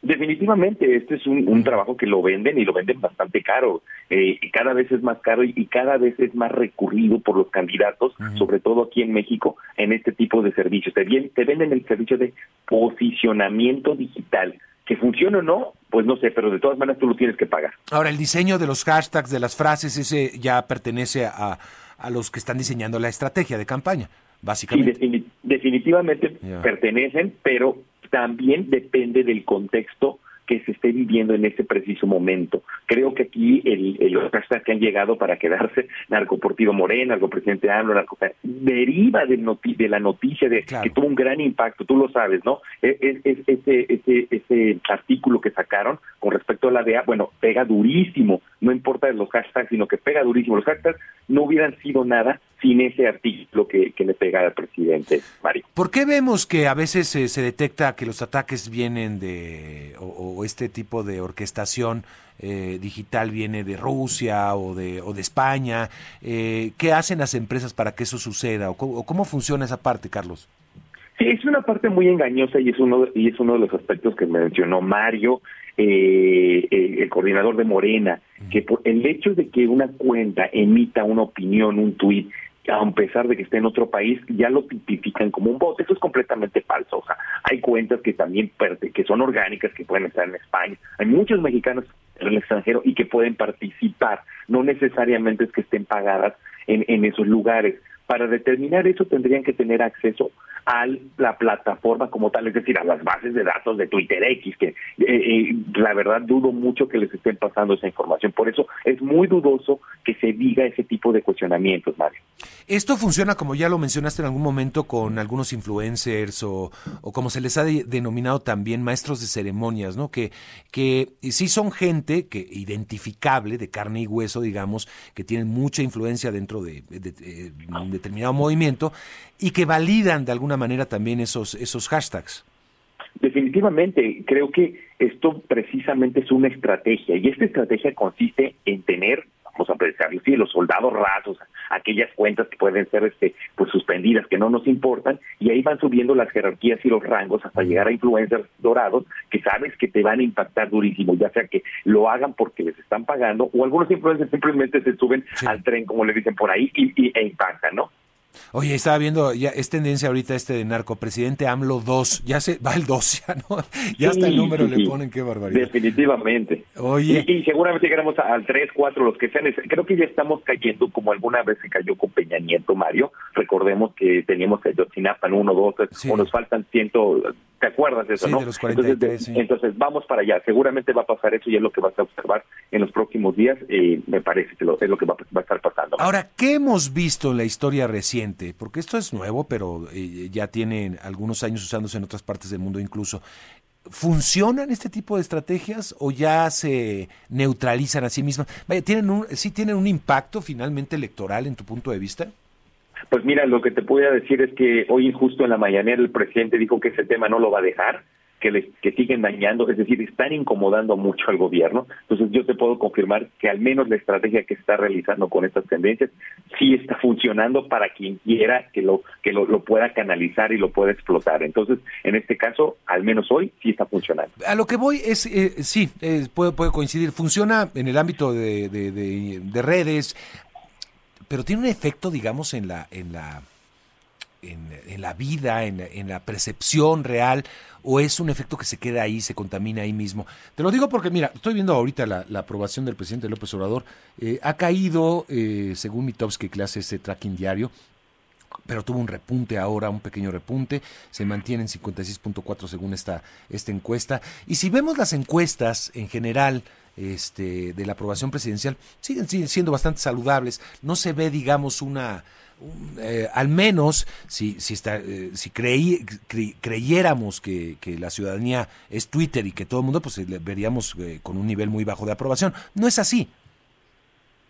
Definitivamente, este es un, trabajo que lo venden y lo venden bastante caro. Eh, cada vez es más caro y, cada vez es más recurrido por los candidatos, sobre todo aquí en México, en este tipo de servicios. Te, te venden el servicio de posicionamiento digital. Que funcione o no, pues no sé, pero de todas maneras tú lo tienes que pagar. Ahora, el diseño de los hashtags, de las frases, ese ya pertenece a, a los que están diseñando la estrategia de campaña, básicamente. Sí, definitivamente pertenecen, pero también depende del contexto que se esté viviendo en ese preciso momento. Creo que aquí el, los hashtags que han llegado para quedarse, narcoportivo Morena, narcopresidente AMLO, narco, deriva de, de la noticia de que tuvo un gran impacto, tú lo sabes, ¿no? Es, es, ese, ese, ese artículo que sacaron con respecto a la DEA, bueno, pega durísimo, no importa los hashtags, sino que pega durísimo. Los hashtags no hubieran sido nada sin ese artículo que, le pega al presidente Mario. ¿Por qué vemos que a veces eh, se detecta que los ataques vienen de, o, este tipo de orquestación eh, digital viene de Rusia o de, o de España? Eh, ¿Qué hacen las empresas para que eso suceda? ¿O cómo, funciona esa parte, Carlos? Sí, es una parte muy engañosa y es uno, y es uno de los aspectos que mencionó Mario eh, eh, el coordinador de Morena, que por el hecho de que una cuenta emita una opinión, un tuit, a pesar de que esté en otro país, ya lo tipifican como un bot. Eso es completamente falso. O sea, hay cuentas que también que son orgánicas, que pueden estar en España. Hay muchos mexicanos en el extranjero y que pueden participar. No necesariamente es que estén pagadas en, en esos lugares. Para determinar eso tendrían que tener acceso a la plataforma como tal, es decir, a las bases de datos de Twitter X, que eh, eh, la verdad dudo mucho que les estén pasando esa información. Por eso es muy dudoso que se diga ese tipo de cuestionamientos, Mario. Esto funciona, como ya lo mencionaste en algún momento, con algunos influencers o, como se les ha denominado también maestros de ceremonias, ¿no? Que, que sí son gente que identificable, de carne y hueso, digamos, que tienen mucha influencia dentro de, de un determinado movimiento y que validan de alguna manera también esos, esos hashtags. Definitivamente, creo que esto precisamente es una estrategia y esta estrategia consiste en tener, vamos a pensar, sí, los soldados rasos, aquellas cuentas que pueden ser este, pues suspendidas, que no nos importan, y ahí van subiendo las jerarquías y los rangos hasta llegar a influencers dorados que sabes que te van a impactar durísimo, ya sea que lo hagan porque les están pagando, o algunos influencers simplemente se suben al tren, como le dicen por ahí, y, y, e impactan, ¿no? Oye, estaba viendo, ya es tendencia ahorita este de narco, presidente AMLO 2, ya se va el 2, ya no, ya hasta el número le ponen, qué barbaridad. Definitivamente. Oye. Y, seguramente llegaremos al 3, 4, los que sean, creo que ya estamos cayendo como alguna vez se cayó con Peña Nieto, Mario, recordemos que teníamos el Yotzinapa en 1, 2, o nos faltan ciento, ¿te acuerdas de eso, no? entonces, entonces, vamos para allá, seguramente va a pasar eso y es lo que vas a observar en los próximos días, eh, me parece que es lo que va, va a estar pasando. Ahora, ¿qué hemos visto en la historia reciente? Porque esto es nuevo, pero eh, ya tiene algunos años usándose en otras partes del mundo incluso. ¿Funcionan este tipo de estrategias o ya se neutralizan a sí mismas? Vaya, ¿tienen un, ¿sí tienen un impacto finalmente electoral en tu punto de vista? Pues mira, lo que te puedo decir es que hoy justo en la mañanera el presidente dijo que ese tema no lo va a dejar, que, les, que siguen dañando, es decir, están incomodando mucho al gobierno. Entonces yo te puedo confirmar que al menos la estrategia que se está realizando con estas tendencias sí está funcionando para quien quiera que lo que lo, pueda canalizar y lo pueda explotar. Entonces, en este caso, al menos hoy sí está funcionando. A lo que voy es, eh, sí, eh, puede, coincidir, funciona en el ámbito de, de, de, redes, pero tiene un efecto, digamos, en la... En la en, la vida, en, la percepción real, o es un efecto que se queda ahí, se contamina ahí mismo. Te lo digo porque, mira, estoy viendo ahorita la, aprobación del presidente López Obrador. Eh, ha caído, eh, según Mitowski, que hace ese tracking diario, pero tuvo un repunte ahora, un pequeño repunte, se mantiene en 56.4 según esta, esta encuesta. Y si vemos las encuestas en general, este, de la aprobación presidencial siguen, siendo bastante saludables. No se ve, digamos, una eh, al menos si, si, está, eh, si creí, creyéramos que, que, la ciudadanía es Twitter y que todo el mundo, pues veríamos eh, con un nivel muy bajo de aprobación. No es así.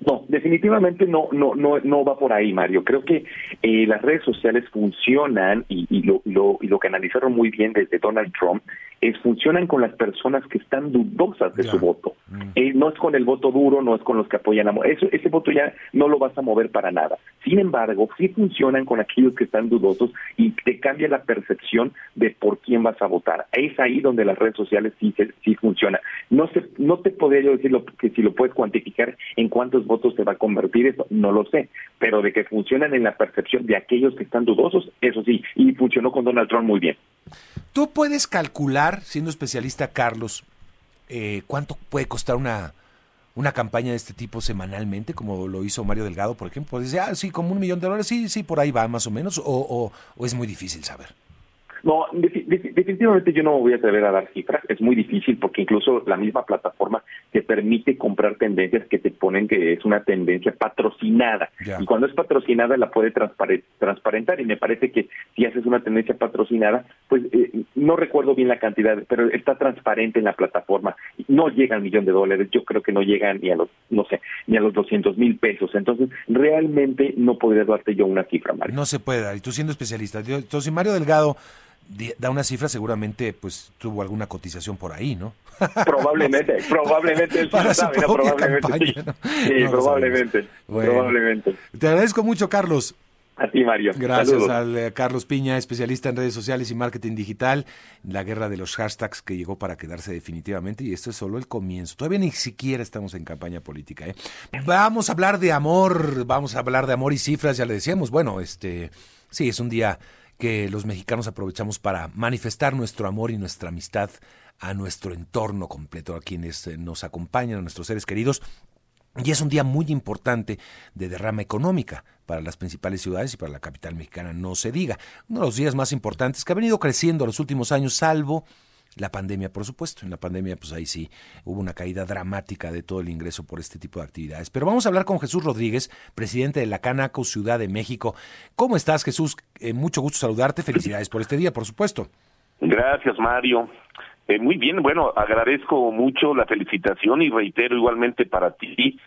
No, definitivamente no, no, no, no va por ahí, Mario. Creo que las redes sociales funcionan y, y, lo, lo, y lo canalizaron muy bien desde Donald Trump es funcionan con las personas que están dudosas de su voto. Mm. Eh, no es con el voto duro, no es con los que apoyan a... Eso, ese voto ya no lo vas a mover para nada. Sin embargo, sí funcionan con aquellos que están dudosos y te cambia la percepción de por quién vas a votar. Es ahí donde las redes sociales sí, sí funcionan. No, sé, no te podría yo decir que si lo puedes cuantificar en cuántos votos se va a convertir eso, no lo sé. Pero de que funcionan en la percepción de aquellos que están dudosos, eso sí. Y funcionó con Donald Trump muy bien. ¿Tú puedes calcular, siendo especialista, Carlos, eh, cuánto puede costar una, una campaña de este tipo semanalmente, como lo hizo Mario Delgado, por ejemplo? Dice, ah, sí, como un millón de dólares, sí, sí, por ahí va más o menos, o, o es muy difícil saber. No, definitivamente yo no me voy a atrever a dar cifras, es muy difícil porque incluso la misma plataforma te permite comprar tendencias que te ponen que es una tendencia patrocinada. Y cuando es patrocinada la puede transparentar y me parece que si haces una tendencia patrocinada, pues eh, no recuerdo bien la cantidad, pero está transparente en la plataforma. No llega al millón de dólares, yo creo que no llega ni a los, no sé, ni a los 200 mil pesos. Entonces, realmente no podría darte yo una cifra, Mario. No se puede dar, y tú siendo especialista. Entonces, Mario Delgado da una cifra, seguramente pues tuvo alguna cotización por ahí, ¿no? Probablemente, probablemente Para su probablemente, sí. probablemente, probablemente. Te agradezco mucho, Carlos. A ti, Mario. Gracias al eh, Carlos Piña, especialista en redes sociales y marketing digital, la guerra de los hashtags que llegó para quedarse definitivamente y esto es solo el comienzo. Todavía ni siquiera estamos en campaña política. ¿eh? Vamos a hablar de amor, vamos a hablar de amor y cifras, ya le decíamos. Bueno, este, sí, es un día que los mexicanos aprovechamos para manifestar nuestro amor y nuestra amistad a nuestro entorno completo, a quienes eh, nos acompañan, a nuestros seres queridos. Y es un día muy importante de derrama económica para las principales ciudades y para la capital mexicana, no se diga. Uno de los días más importantes que ha venido creciendo en los últimos años, salvo la pandemia, por supuesto. En la pandemia, pues ahí sí hubo una caída dramática de todo el ingreso por este tipo de actividades. Pero vamos a hablar con Jesús Rodríguez, presidente de la Canaco Ciudad de México. ¿Cómo estás, Jesús? Eh, mucho gusto saludarte. Felicidades por este día, por supuesto. Gracias, Mario. Eh, muy bien, bueno, agradezco mucho la felicitación y reitero igualmente para ti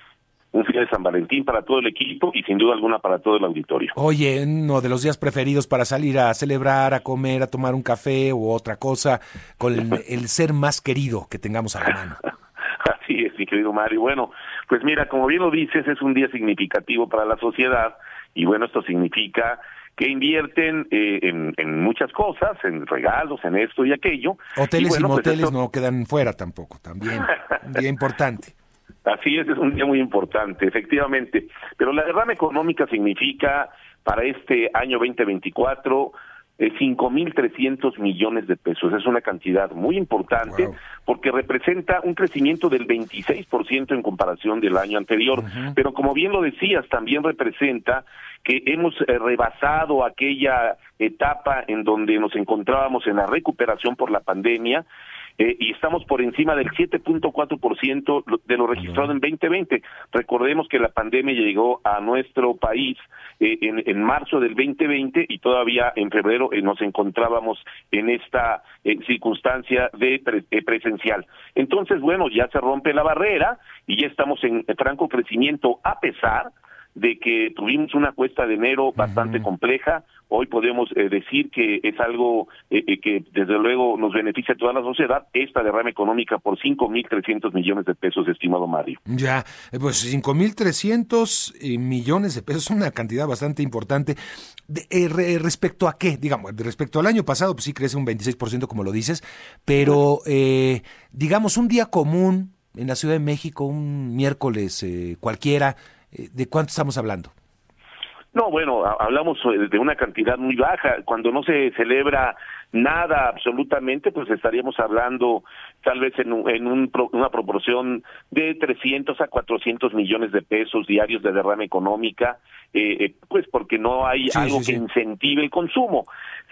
un fin de San Valentín para todo el equipo y sin duda alguna para todo el auditorio. Oye, uno de los días preferidos para salir a celebrar, a comer, a tomar un café u otra cosa con el, ser más querido que tengamos a la mano. Así es, mi querido Mario. Bueno, pues mira, como bien lo dices, es un día significativo para la sociedad y bueno, esto significa que invierten eh, en, muchas cosas, en regalos, en esto y aquello. Hoteles y, pues moteles no quedan fuera tampoco, también, un día importante. Así es, es un día muy importante, efectivamente. Pero la derrama económica significa para este año 2024 eh, 5.300 millones de pesos. Es una cantidad muy importante porque representa un crecimiento del 26% en comparación del año anterior. Pero como bien lo decías, también representa que hemos eh, rebasado aquella etapa en donde nos encontrábamos en la recuperación por la pandemia eh, y estamos por encima del 7.4% de lo registrado en 2020. Recordemos que la pandemia llegó a nuestro país eh, en, marzo del 2020 y todavía en febrero eh, nos encontrábamos en esta circunstancia de presencial. Entonces, bueno, ya se rompe la barrera y ya estamos en franco crecimiento a pesar de que tuvimos una cuesta de enero bastante compleja. Hoy podemos eh, decir que es algo eh, eh, que desde luego nos beneficia a toda la sociedad, esta derrama económica por 5.300 millones de pesos, estimado Mario. Ya, pues 5.300 millones de pesos, una cantidad bastante importante. respecto a qué, digamos, respecto al año pasado, pues sí crece un 26%, como lo dices, pero digamos, un día común en la Ciudad de México, un miércoles cualquiera, eh, ¿de cuánto estamos hablando? No, bueno, hablamos eh, de una cantidad muy baja. Cuando no se celebra nada absolutamente, pues estaríamos hablando tal vez en, en una proporción de 300 a 400 millones de pesos diarios de derrama económica, eh, pues porque no hay algo que incentive el consumo.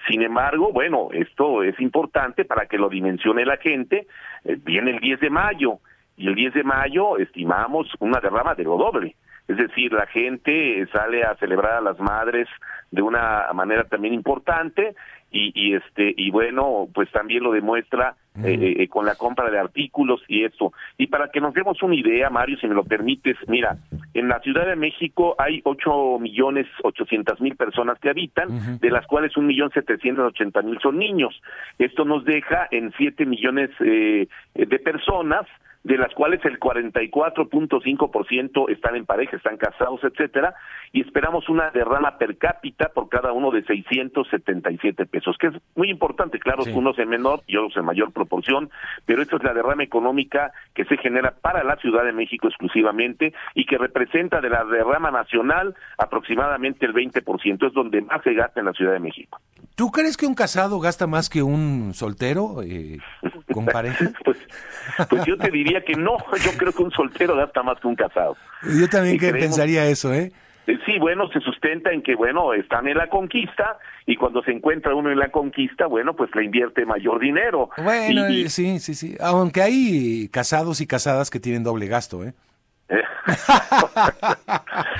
Sin embargo, bueno, esto es importante para que lo dimensione la gente. viene el 10 de mayo y el 10 de mayo estimamos una derrama de lo doble. Es decir, la gente sale a celebrar a las madres de una manera también importante y, y este y bueno, pues también lo demuestra eh, eh, con la compra de artículos y eso. Y para que nos demos una idea, Mario, si me lo permites, mira, en la Ciudad de México hay ocho millones ochocientas mil personas que habitan, de las cuales un millón setecientos ochenta mil son niños. Esto nos deja en siete millones eh, de personas de las cuales el 44.5% están en pareja, están casados, etcétera, y esperamos una derrama per cápita por cada uno de 677 pesos, que es muy importante, claro, unos en menor y otros en mayor proporción, pero esta es la derrama económica que se genera para la Ciudad de México exclusivamente y que representa de la derrama nacional aproximadamente el 20%, es donde más se gasta en la Ciudad de México. ¿Tú crees que un casado gasta más que un soltero eh, con pareja? pues, pues yo te diría que no, yo creo que un soltero gasta más que un casado. Yo también que pensaría eso, ¿eh? ¿eh? Sí, bueno, se sustenta en que, bueno, están en la conquista y cuando se encuentra uno en la conquista, bueno, pues le invierte mayor dinero. Bueno, sí, sí, sí. Aunque hay casados y casadas que tienen doble gasto, ¿eh?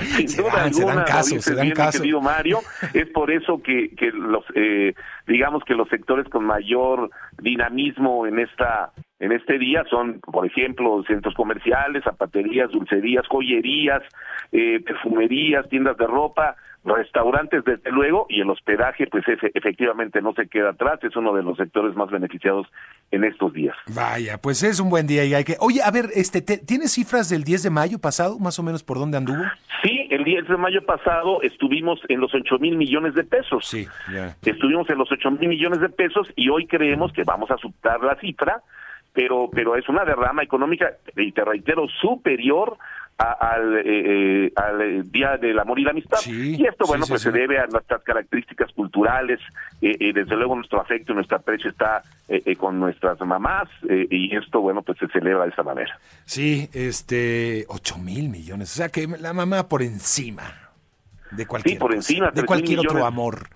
Sin se duda dan, alguna, casos, se dan querido Mario, es por eso que, que los, eh, digamos que los sectores con mayor dinamismo en esta en este día son, por ejemplo, centros comerciales, zapaterías, dulcerías, joyerías, eh, perfumerías, tiendas de ropa, restaurantes desde luego y el hospedaje pues efectivamente no se queda atrás, es uno de los sectores más beneficiados en estos días. Vaya, pues es un buen día y hay que... Oye, a ver, este, ¿tienes cifras del 10 de mayo pasado, más o menos por dónde anduvo? Sí, el 10 de mayo pasado estuvimos en los 8 mil millones de pesos. Sí, Estuvimos en los 8 mil millones de pesos y hoy creemos que vamos a superar la cifra pero pero es una derrama económica y te reitero superior al, eh, eh, al Día del Amor y la Amistad. y esto, bueno, pues se debe a nuestras características culturales, eh, desde luego nuestro afecto y nuestro aprecio está con nuestras mamás, y esto, bueno, pues se celebra de esa manera. Sí, este, ocho mil millones, o sea que la mamá por encima de cualquier, sí, por encima, de cualquier otro amor.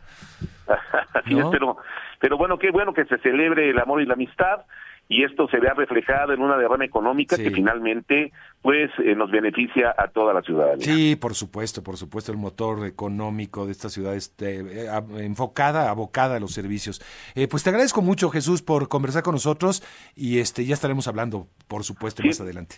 pero, pero bueno, qué bueno que se celebre el amor y la amistad, y esto se vea reflejado en una derrama económica que finalmente pues eh, nos beneficia a toda la ciudadanía. Sí, por supuesto, por supuesto, el motor económico de esta ciudad está eh, enfocada, abocada a los servicios. Eh, pues te agradezco mucho, Jesús, por conversar con nosotros y este ya estaremos hablando, por supuesto, más adelante.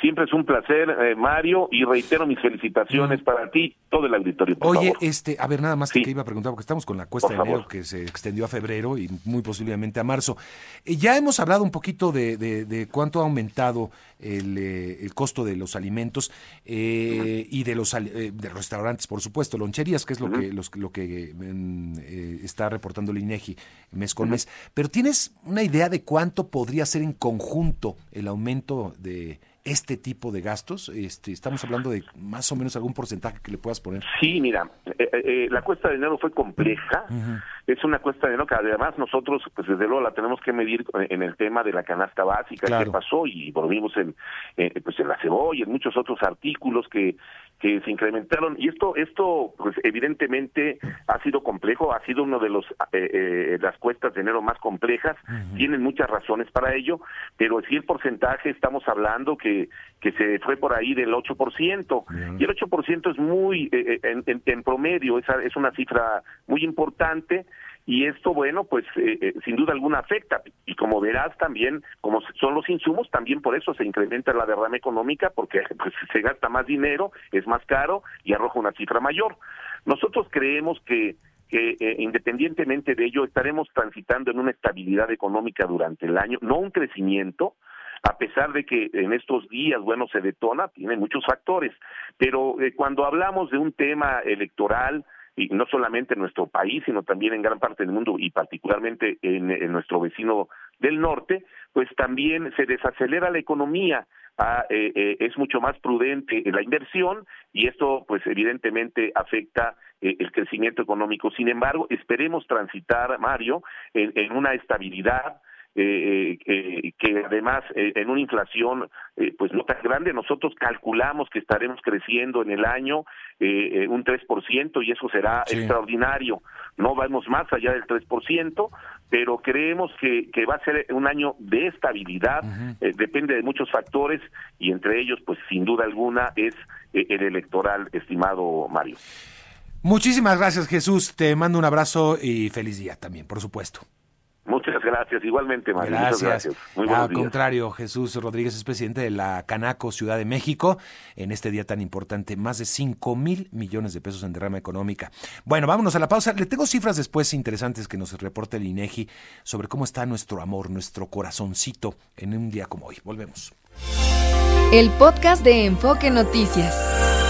Siempre es un placer, eh, Mario, y reitero mis felicitaciones mm. para ti, todo el auditorio. Oye, este, a ver, nada más que iba a preguntar, porque estamos con la cuesta de enero que se extendió a febrero y muy posiblemente a marzo. Eh, ya hemos hablado un poquito de, de, cuánto ha aumentado el, eh, el, costo de los alimentos y de los de restaurantes, por supuesto, loncherías, que es lo que los, lo que mm, está reportando el INEGI mes con mes. Pero ¿tienes una idea de cuánto podría ser en conjunto el aumento de este tipo de gastos? Este, estamos hablando de más o menos algún porcentaje que le puedas poner. Sí, mira, eh, eh, eh, la cuesta de dinero fue compleja. Es una cuesta de dinero que además nosotros, pues desde luego la tenemos que medir en el tema de la canasta básica, qué pasó y volvimos en, pues en la cebolla, en muchos otros artículos que que se incrementaron. Y esto esto pues evidentemente ha sido complejo ha sido uno de los eh, eh, las cuestas de enero más complejas. Tienen muchas razones para ello pero si el porcentaje estamos hablando que que se fue por ahí del 8% y el 8% es muy eh, en, en, promedio esa es una cifra muy importante y esto, bueno, pues eh, eh, sin duda alguna afecta. Y como verás también, como son los insumos, también por eso se incrementa la derrama económica, porque pues, se gasta más dinero, es más caro y arroja una cifra mayor. Nosotros creemos que que eh, independientemente de ello estaremos transitando en una estabilidad económica durante el año, no un crecimiento, a pesar de que en estos días, bueno, se detona, tiene muchos factores, pero cuando hablamos de un tema electoral, y no solamente en nuestro país, sino también en gran parte del mundo y particularmente en, nuestro vecino del norte, pues también se desacelera la economía, ah, eh, eh, es mucho más prudente la inversión y esto pues evidentemente afecta eh, el crecimiento económico. Sin embargo, esperemos transitar, Mario, en una estabilidad, eh, eh, que además eh, en una inflación eh, pues no tan grande, nosotros calculamos que estaremos creciendo en el año eh, un 3% y eso será extraordinario. No vamos más allá del 3%, pero creemos que, que va a ser un año de estabilidad, depende de muchos factores y entre ellos pues sin duda alguna es el electoral, estimado Mario. Muchísimas gracias Jesús, te mando un abrazo y feliz día también, por supuesto. Muchas gracias, igualmente, Mario. Gracias. Al contrario, Jesús Rodríguez es presidente de la Canaco Ciudad de México en este día tan importante, más de 5 mil millones de pesos en derrama económica. Bueno, vámonos a la pausa. Le tengo cifras después interesantes que nos reporta el INEGI sobre cómo está nuestro amor, nuestro corazoncito en un día como hoy. Volvemos. El podcast de Enfoque Noticias.